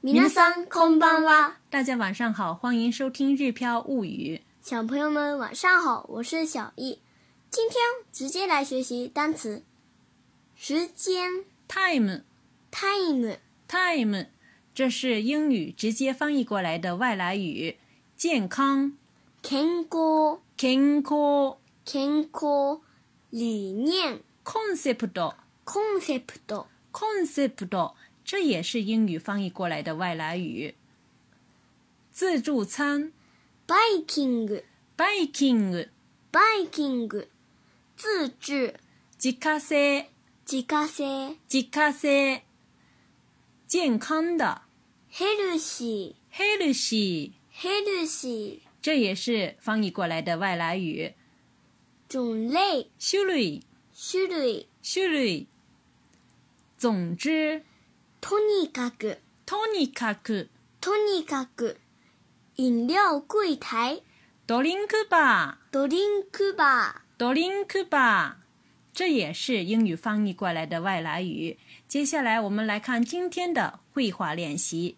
こん空んは。大家晚上好，欢迎收听《日飘物语》。小朋友们晚上好，我是小易，今天直接来学习单词。时间，time，time，time，这是英语直接翻译过来的外来语。健康，健康，健康，健康。理念，concept，concept，concept。这也是英语翻译过来的外来语。自助餐，baking，baking，baking，自助，自家性，自家性，自家性，健康的，heresy，heresy，heresy，这也是翻译过来的外来语。种类，sherry，sherry，sherry，总之。とにかくとにかくとにかく飲料柜台ドリンクバードリンクバードリンクバー这也是英语翻译过来的外来语。接下来我们来看今天的绘画练习。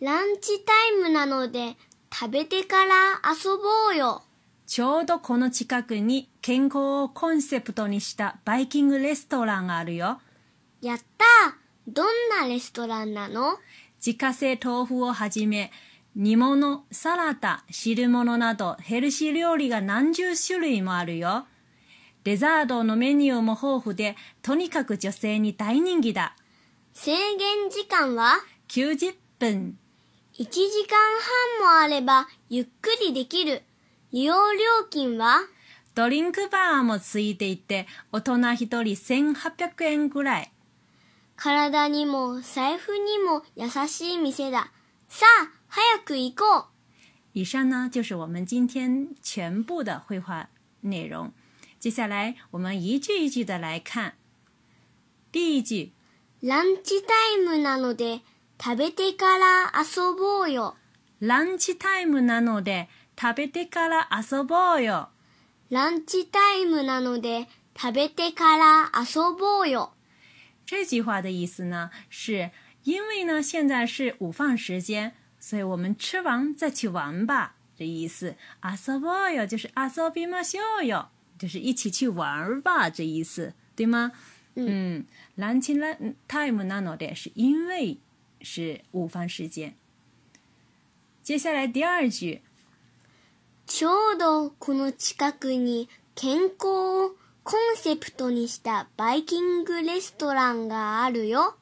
ランチタイムなので食べてから遊ぼうよ。ちょうどこの近くに健康をコンセプトにしたバイキングレストランがあるよ。やったどんなレストランなの自家製豆腐をはじめ、煮物、サラダ、汁物などヘルシー料理が何十種類もあるよ。デザートのメニューも豊富で、とにかく女性に大人気だ。制限時間は ?90 分。1時間半もあればゆっくりできる。利用料金はドリンクバーもついていて、大人1人1800円ぐらい。体にも財布にも優しい店だ。さあ、早く行こう。以上呢就是我们今天全部的绘画内容。接下来我们一句一句的来看。第一句，ランチタイムなので食べてから遊ぼうよ。ランチタイムなので食べてから遊ぼうよ。ランチタイムなので食べてから遊ぼうよ。这句话的意思呢，是因为呢现在是午饭时间，所以我们吃完再去玩吧，这意思。阿萨沃哟，就是阿萨比马秀哟，就是一起去玩儿吧，这意思，对吗？嗯，ランチのタイムなので是因为是午饭时间。接下来第二句、ちょうどこの近くに健康。コンセプトにしたバイキングレストランがあるよ。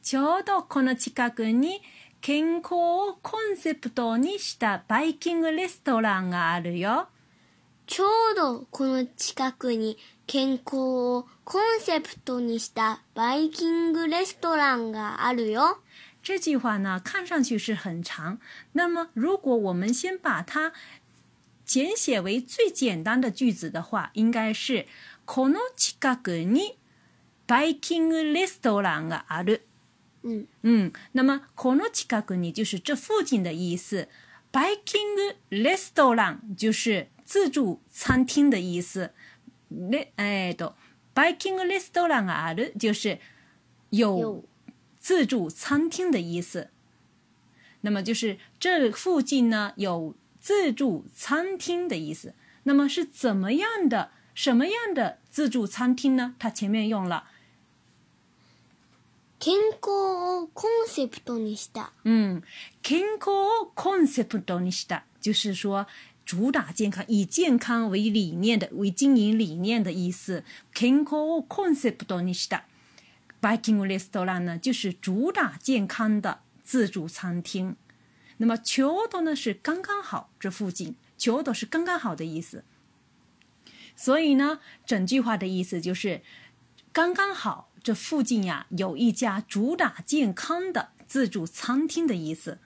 ちょうどこの近くに健康をコンセプトにしたバイキングレストランがあるよ。ちょうどこの近くに健康をコンセプトにしたバイキングレストランがあるよ。这句话呢，看上去是很长。那么，如果我们先把它简写为最简单的句子的话，应该是この近くにバイキングレストランがある。うん。うん。那么この近くに就是这附近的意思。バイキングレストラン就是自助餐厅的意思。レえっとバイキングレストランがある就是有自助餐厅的意思。那么就是这附近呢有自助餐厅的意思。那么是怎么样的什么样的自助餐厅呢？它前面用了“健康 concept” 呢？嗯，“健康 concept” 呢？就是说主打健康，以健康为理念的、为经营理念的意思。“健康 concept” 呢？“Baking restaurant” 呢？就是主打健康的自助餐厅。那么“ちょうど”呢？是刚刚好，这附近“ちょうど”是刚刚好的意思。所以呢，整句话的意思就是刚刚好，这附近呀有一家主打健康的自助餐厅的意思。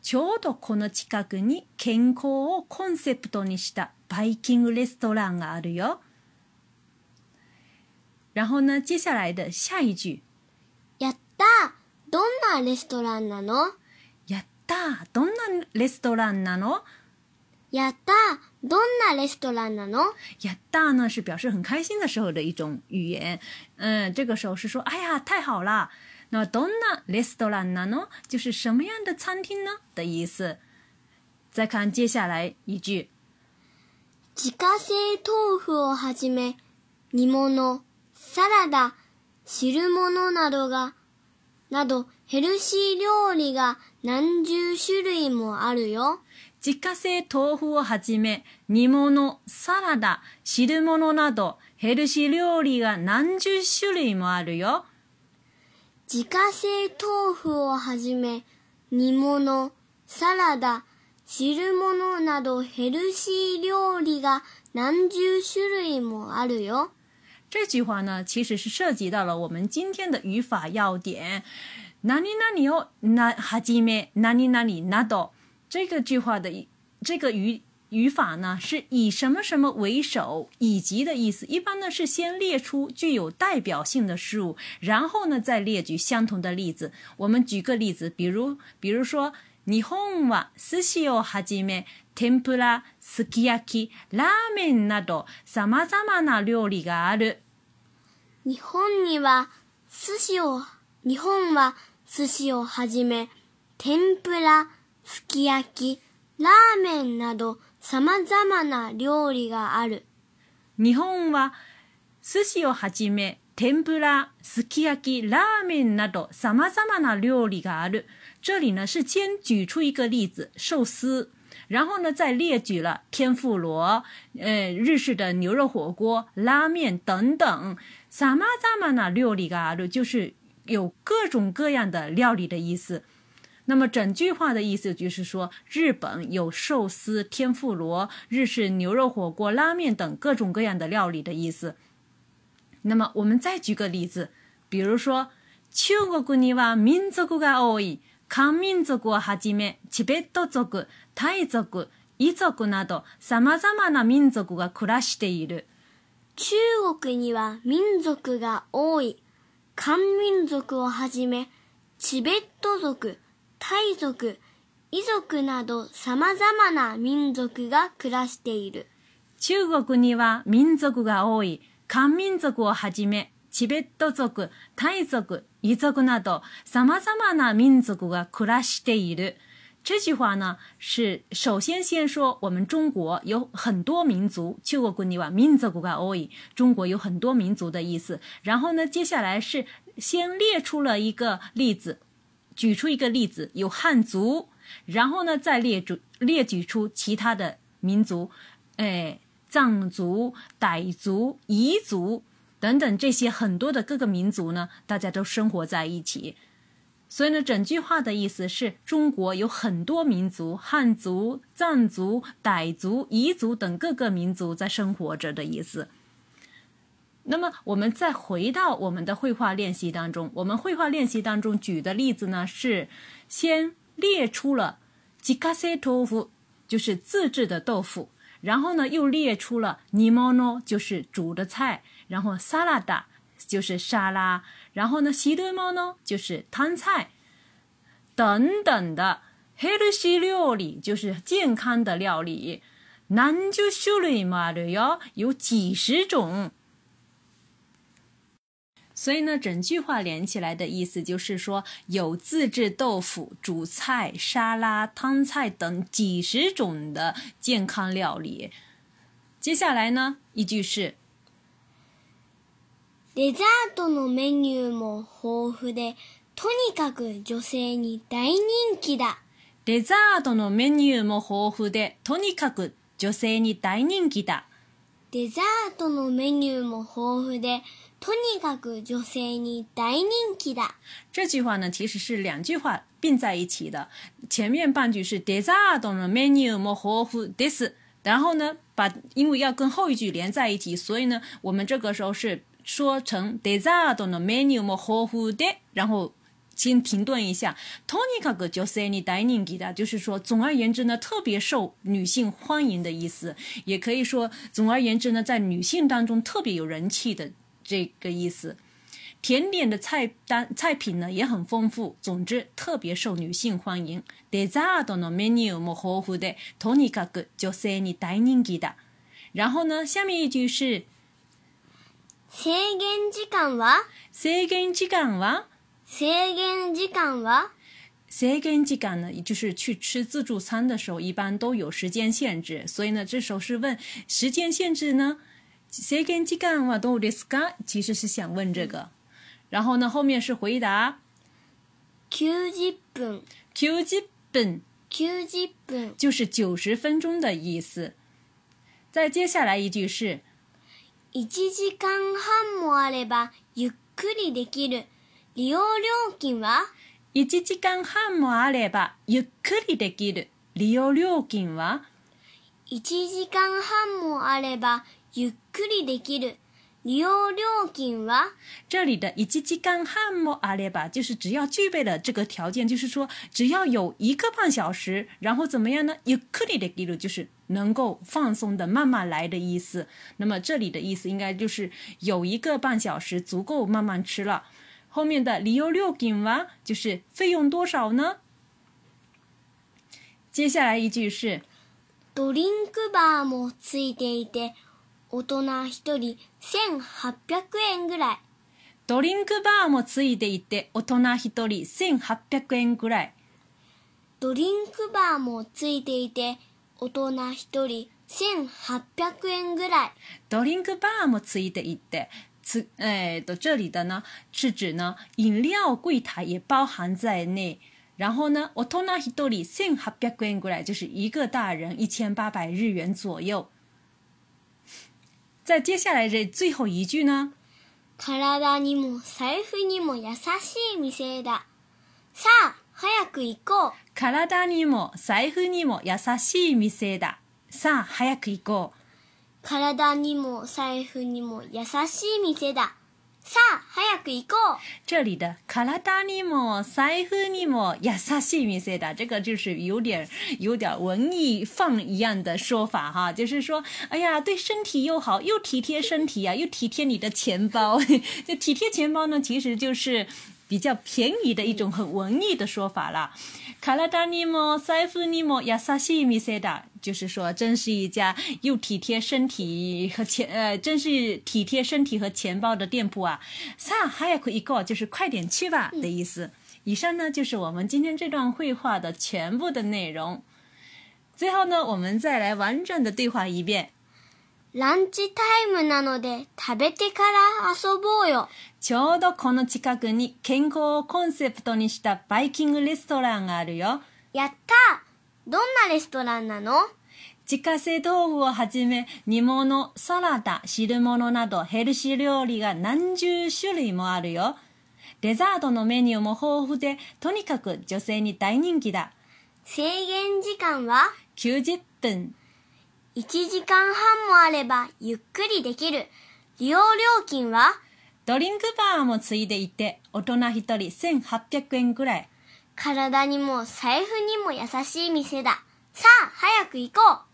ちょうどこの近くに健康をコンセプトにしたバイキングレストランがあるよ。然后呢，接下来的下一句，やったどんなレストランなの？やったどんなレストランなの？やったどんなレストランなのやった呢是表示很开心的时候的一种语言。嗯，这个时候是说，哎呀，太好了。那どんなレストランなの就是什么样的餐厅呢的意思。再看接下来一句，自家製豆腐をはじめ、煮物、サラダ、汁物などが、などヘルシー料理が何十種類もあるよ。自家製豆腐をはじめ、煮物、サラダ、汁物など、ヘルシー料理が何十種類もあるよ。自家製豆腐をはじめ、煮物、サラダ、汁物などヘルシー料理が何十種類もあるよ。这句话呢，其实是涉及到了我们今天的语法要点。何々をなはじめ、何々など。这个句话的这个语语法呢，是以什么什么为首，以及的意思。一般呢是先列出具有代表性的事物，然后呢再列举相同的例子。我们举个例子，比如，比如说，日本は寿司をはじめ、天ぷら、すき焼き、ラーメンなどさまざまな料理がある。日本には寿司を日本は寿司をはじめ、天ぷらすき焼き、ラーメンなど様々な料理がある。日本は寿司をはじめ天ぷら、すき焼き、ラーメンなど様々な料理がある。这里呢是先举出一个例子，寿司。然后呢，再列举了天妇罗、呃日式的牛肉火锅、拉面等等。様々な料理がある，就是有各种各样的料理的意思。那么整句话的意思就是说，日本有寿司、天妇罗、日式牛肉火锅、拉面等各种各样的料理的意思。那么我们再举个例子，比如说，中国には民族が多い。漢民族をはじめ、チベット族、タイ族、イ族などさまざまな民族が暮らしている。中国には民族が多い。漢民族をはじめ、チベット族海族、遺族など様々な民族が暮らしている。中国には民族が多い、漢民族をはじめ、チベット族、タイ族、遺族など様々な民族が暮らしている。这句话呢是首先先说我们中国有很多民族，中国には民族が多い，中国有很多民族的意思。然后呢，接下来是先列出了一个例子。举出一个例子，有汉族，然后呢，再列举列举出其他的民族，哎，藏族、傣族、彝族等等这些很多的各个民族呢，大家都生活在一起。所以呢，整句话的意思是中国有很多民族，汉族、藏族、傣族、彝族等各个民族在生活着的意思。那么，我们再回到我们的绘画练习当中。我们绘画练习当中举的例子呢，是先列出了吉卡 k a 腐，e t o f u 就是自制的豆腐；然后呢，又列出了 n i m o n o 就是煮的菜；然后 s a l a d 就是沙拉；然后呢 s h i r m o n o 就是汤菜等等的。ヘルシー料理就是健康的料理。なんじゅう種の料理は約有几十种。所以呢，整句话连起来的意思就是说，有自制豆腐、煮菜、沙拉、汤菜等几十种的健康料理。接下来呢，一句是：デザートのメニューも豊富で、とにかく女性に大人気だ。デザートのメニューも豊富で、とにかく女性に大人気だ。デザートのメニューも豊富で。とにかく女性に大人気だ。这句话呢，其实是两句话并在一起的。前面半句是 desire the menu more h o i s 然后呢，把因为要跟后一句连在一起，所以呢，我们这个时候是说成 desire the menu m o r h o e 然后先停顿一下。とにかく女性に大人気だ，就是说总而言之呢，特别受女性欢迎的意思，也可以说总而言之呢，在女性当中特别有人气的。这个意思，甜点的菜单菜品呢也很丰富，总之特别受女性欢迎。デザートのメニューも豊富で、とにかく女性に大人気だ。然后呢，下面一句是：制限時間は？制限時間は？制限時間は？制限時間呢，就是去吃自助餐的时候，一般都有时间限制。所以呢，这候是问时间限制呢？谁跟時干はどうですか？其实是想问这个，然后呢，后面是回答。九十分，九十分，九十分，就是九十分钟的意思。再接下来一句是，一小时半もあればゆっくりできる利用料金は？一小时半もあればゆっくりできる利用料金は？一小时半もあればゆっくりできる。利用料金は这里的一時間干もあれば，就是只要具备了这个条件，就是说只要有一个半小时，然后怎么样呢？ゆっくりできる就是能够放松的慢慢来的意思。那么这里的意思应该就是有一个半小时足够慢慢吃了。后面的利用料金は就是费用多少呢？接下来一句是ドリンクバーもついていて。大人1人1800円ぐらい。ドリンクバーもついていて、大人1人1800円ぐらい。ドリンクバーもついていて、大人1人1800円ぐらい。ドリンクバーもついていて、つえっ、ー、と、这里的呢、是指呢、飲料柜台也包含在内。然后呢，大人一人1800円ぐらい，就是一个大人1800日元左右。在接下来这最后一句呢？身体也，钱包也，温柔的店。来，快走吧！身体也，钱包也，温柔的店。来，快走吧！身体也，钱包也，温柔的店。さあ、早く行こう。这里的カラダにも財布にもヤサシミセだ，这个就是有点有点文艺范一样的说法哈，就是说，哎呀，对身体又好，又体贴身体呀，又体贴你的钱包，就体贴钱包呢，其实就是。比较便宜的一种很文艺的说法了，卡拉达尼莫塞夫尼莫亚萨西米塞达，就是说真是一家又体贴身体和钱呃，真是体贴身体和钱包的店铺啊。サ早く一个，就是快点去吧的意思。以上呢就是我们今天这段绘画的全部的内容。最后呢，我们再来完整的对话一遍。ランチタイムなので食べてから遊ぼうよ。ちょうどこの近くに健康をコンセプトにしたバイキングレストランがあるよ。やったどんなレストランなの自家製豆腐をはじめ煮物、サラダ、汁物などヘルシー料理が何十種類もあるよ。デザートのメニューも豊富で、とにかく女性に大人気だ。制限時間は ?90 分。1時間半もあればゆっくりできる。利用料金はドリンクバーもついでいて、大人1人1800円くらい。体にも財布にも優しい店だ。さあ、早く行こう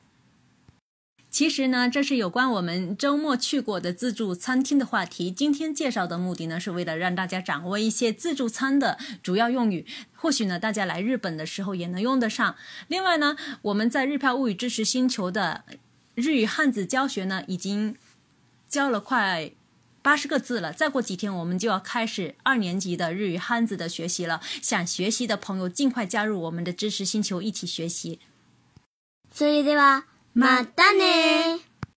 其实呢，这是有关我们周末去过的自助餐厅的话题。今天介绍的目的呢，是为了让大家掌握一些自助餐的主要用语。或许呢，大家来日本的时候也能用得上。另外呢，我们在日票物语知识星球的日语汉字教学呢，已经教了快八十个字了。再过几天，我们就要开始二年级的日语汉字的学习了。想学习的朋友，尽快加入我们的知识星球一起学习。所以，对吧？またね